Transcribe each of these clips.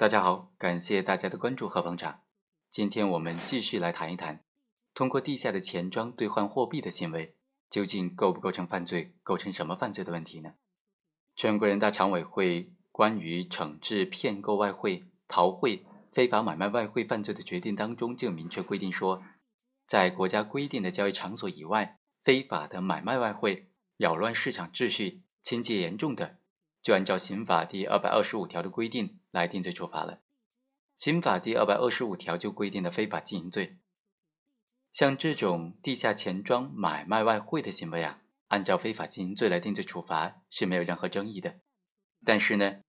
大家好，感谢大家的关注和捧场。今天我们继续来谈一谈，通过地下的钱庄兑换货币的行为，究竟构不构成犯罪，构成什么犯罪的问题呢？全国人大常委会关于惩治骗购外汇、逃汇、非法买卖外汇犯罪的决定当中，就明确规定说，在国家规定的交易场所以外，非法的买卖外汇、扰乱市场秩序、情节严重的。就按照刑法第二百二十五条的规定来定罪处罚了。刑法第二百二十五条就规定了非法经营罪。像这种地下钱庄买卖外汇的行为啊，按照非法经营罪来定罪处罚是没有任何争议的。但是呢，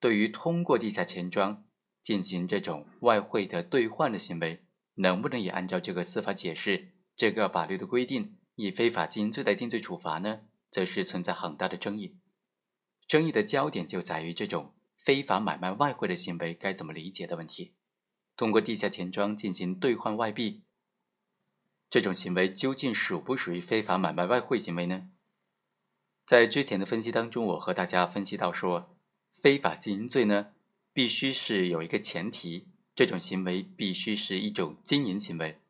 对于通过地下钱庄进行这种外汇的兑换的行为，能不能也按照这个司法解释、这个法律的规定，以非法经营罪来定罪处罚呢？则是存在很大的争议。争议的焦点就在于这种非法买卖外汇的行为该怎么理解的问题。通过地下钱庄进行兑换外币，这种行为究竟属不属于非法买卖外汇行为呢？在之前的分析当中，我和大家分析到说，非法经营罪呢，必须是有一个前提，这种行为必须是一种经营行为。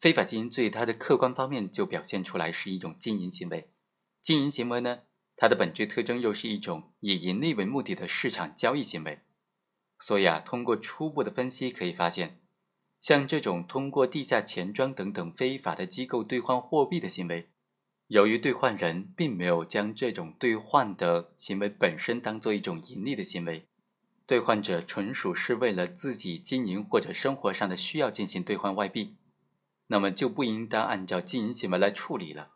非法经营罪它的客观方面就表现出来是一种经营行为，经营行为呢？它的本质特征又是一种以盈利为目的的市场交易行为，所以啊，通过初步的分析可以发现，像这种通过地下钱庄等等非法的机构兑换货币的行为，由于兑换人并没有将这种兑换的行为本身当做一种盈利的行为，兑换者纯属是为了自己经营或者生活上的需要进行兑换外币，那么就不应当按照经营行为来处理了。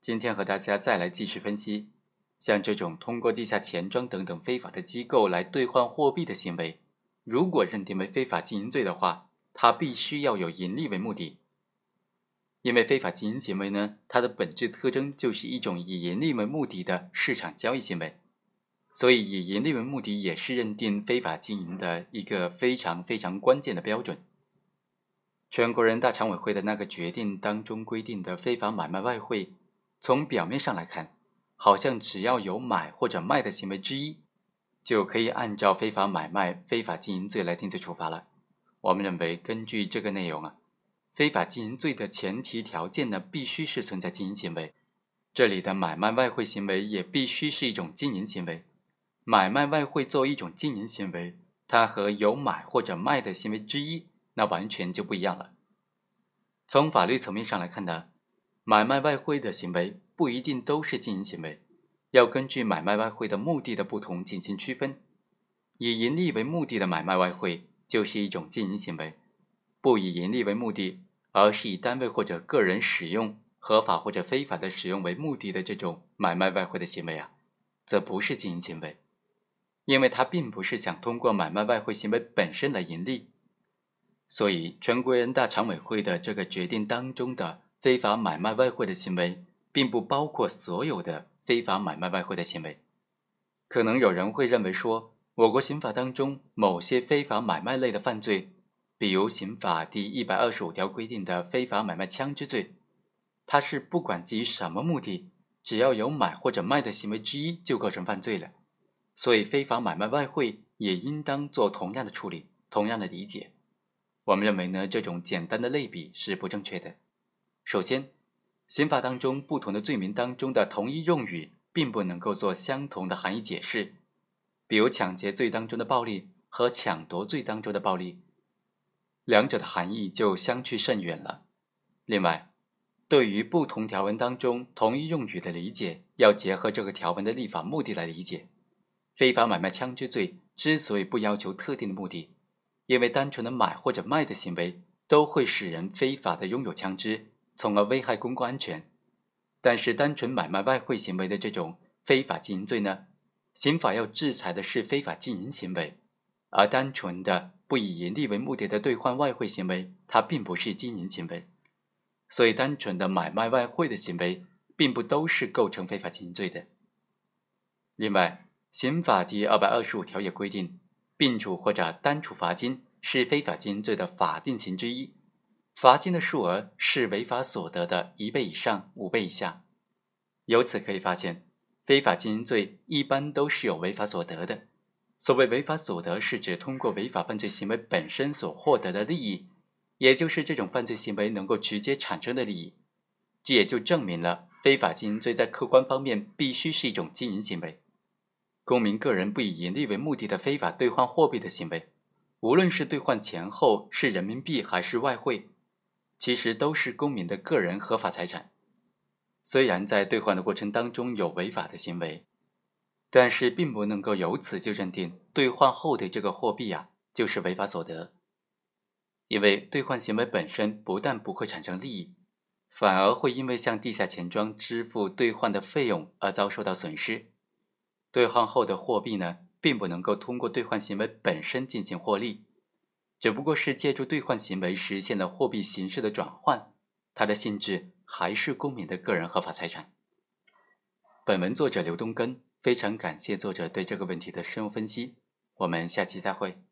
今天和大家再来继续分析，像这种通过地下钱庄等等非法的机构来兑换货币的行为，如果认定为非法经营罪的话，它必须要有盈利为目的。因为非法经营行为呢，它的本质特征就是一种以盈利为目的的市场交易行为，所以以盈利为目的也是认定非法经营的一个非常非常关键的标准。全国人大常委会的那个决定当中规定的非法买卖外汇。从表面上来看，好像只要有买或者卖的行为之一，就可以按照非法买卖、非法经营罪来定罪处罚了。我们认为，根据这个内容啊，非法经营罪的前提条件呢，必须是存在经营行为。这里的买卖外汇行为也必须是一种经营行为。买卖外汇作为一种经营行为，它和有买或者卖的行为之一，那完全就不一样了。从法律层面上来看呢？买卖外汇的行为不一定都是经营行为，要根据买卖外汇的目的的不同进行区分。以盈利为目的的买卖外汇就是一种经营行为，不以盈利为目的，而是以单位或者个人使用合法或者非法的使用为目的的这种买卖外汇的行为啊，则不是经营行为，因为它并不是想通过买卖外汇行为本身来盈利。所以，全国人大常委会的这个决定当中的。非法买卖外汇的行为，并不包括所有的非法买卖外汇的行为。可能有人会认为说，我国刑法当中某些非法买卖类的犯罪，比如刑法第一百二十五条规定的非法买卖枪支罪，它是不管基于什么目的，只要有买或者卖的行为之一就构成犯罪了。所以，非法买卖外汇也应当做同样的处理，同样的理解。我们认为呢，这种简单的类比是不正确的。首先，刑法当中不同的罪名当中的同一用语，并不能够做相同的含义解释。比如抢劫罪当中的暴力和抢夺罪当中的暴力，两者的含义就相去甚远了。另外，对于不同条文当中同一用语的理解，要结合这个条文的立法目的来理解。非法买卖枪支罪之所以不要求特定的目的，因为单纯的买或者卖的行为都会使人非法的拥有枪支。从而危害公共安全，但是单纯买卖外汇行为的这种非法经营罪呢，刑法要制裁的是非法经营行为，而单纯的不以盈利为目的的兑换外汇行为，它并不是经营行为，所以单纯的买卖外汇的行为，并不都是构成非法经营罪的。另外，刑法第二百二十五条也规定，并处或者单处罚金是非法经营罪的法定刑之一。罚金的数额是违法所得的一倍以上五倍以下。由此可以发现，非法经营罪一般都是有违法所得的，所谓违法所得，是指通过违法犯罪行为本身所获得的利益，也就是这种犯罪行为能够直接产生的利益。这也就证明了非法经营罪在客观方面必须是一种经营行为。公民个人不以盈利为目的的非法兑换货币的行为，无论是兑换前后是人民币还是外汇，其实都是公民的个人合法财产。虽然在兑换的过程当中有违法的行为。但是并不能够由此就认定兑换后的这个货币啊就是违法所得，因为兑换行为本身不但不会产生利益，反而会因为向地下钱庄支付兑换的费用而遭受到损失。兑换后的货币呢，并不能够通过兑换行为本身进行获利，只不过是借助兑换行为实现了货币形式的转换，它的性质还是公民的个人合法财产。本文作者刘东根。非常感谢作者对这个问题的深入分析，我们下期再会。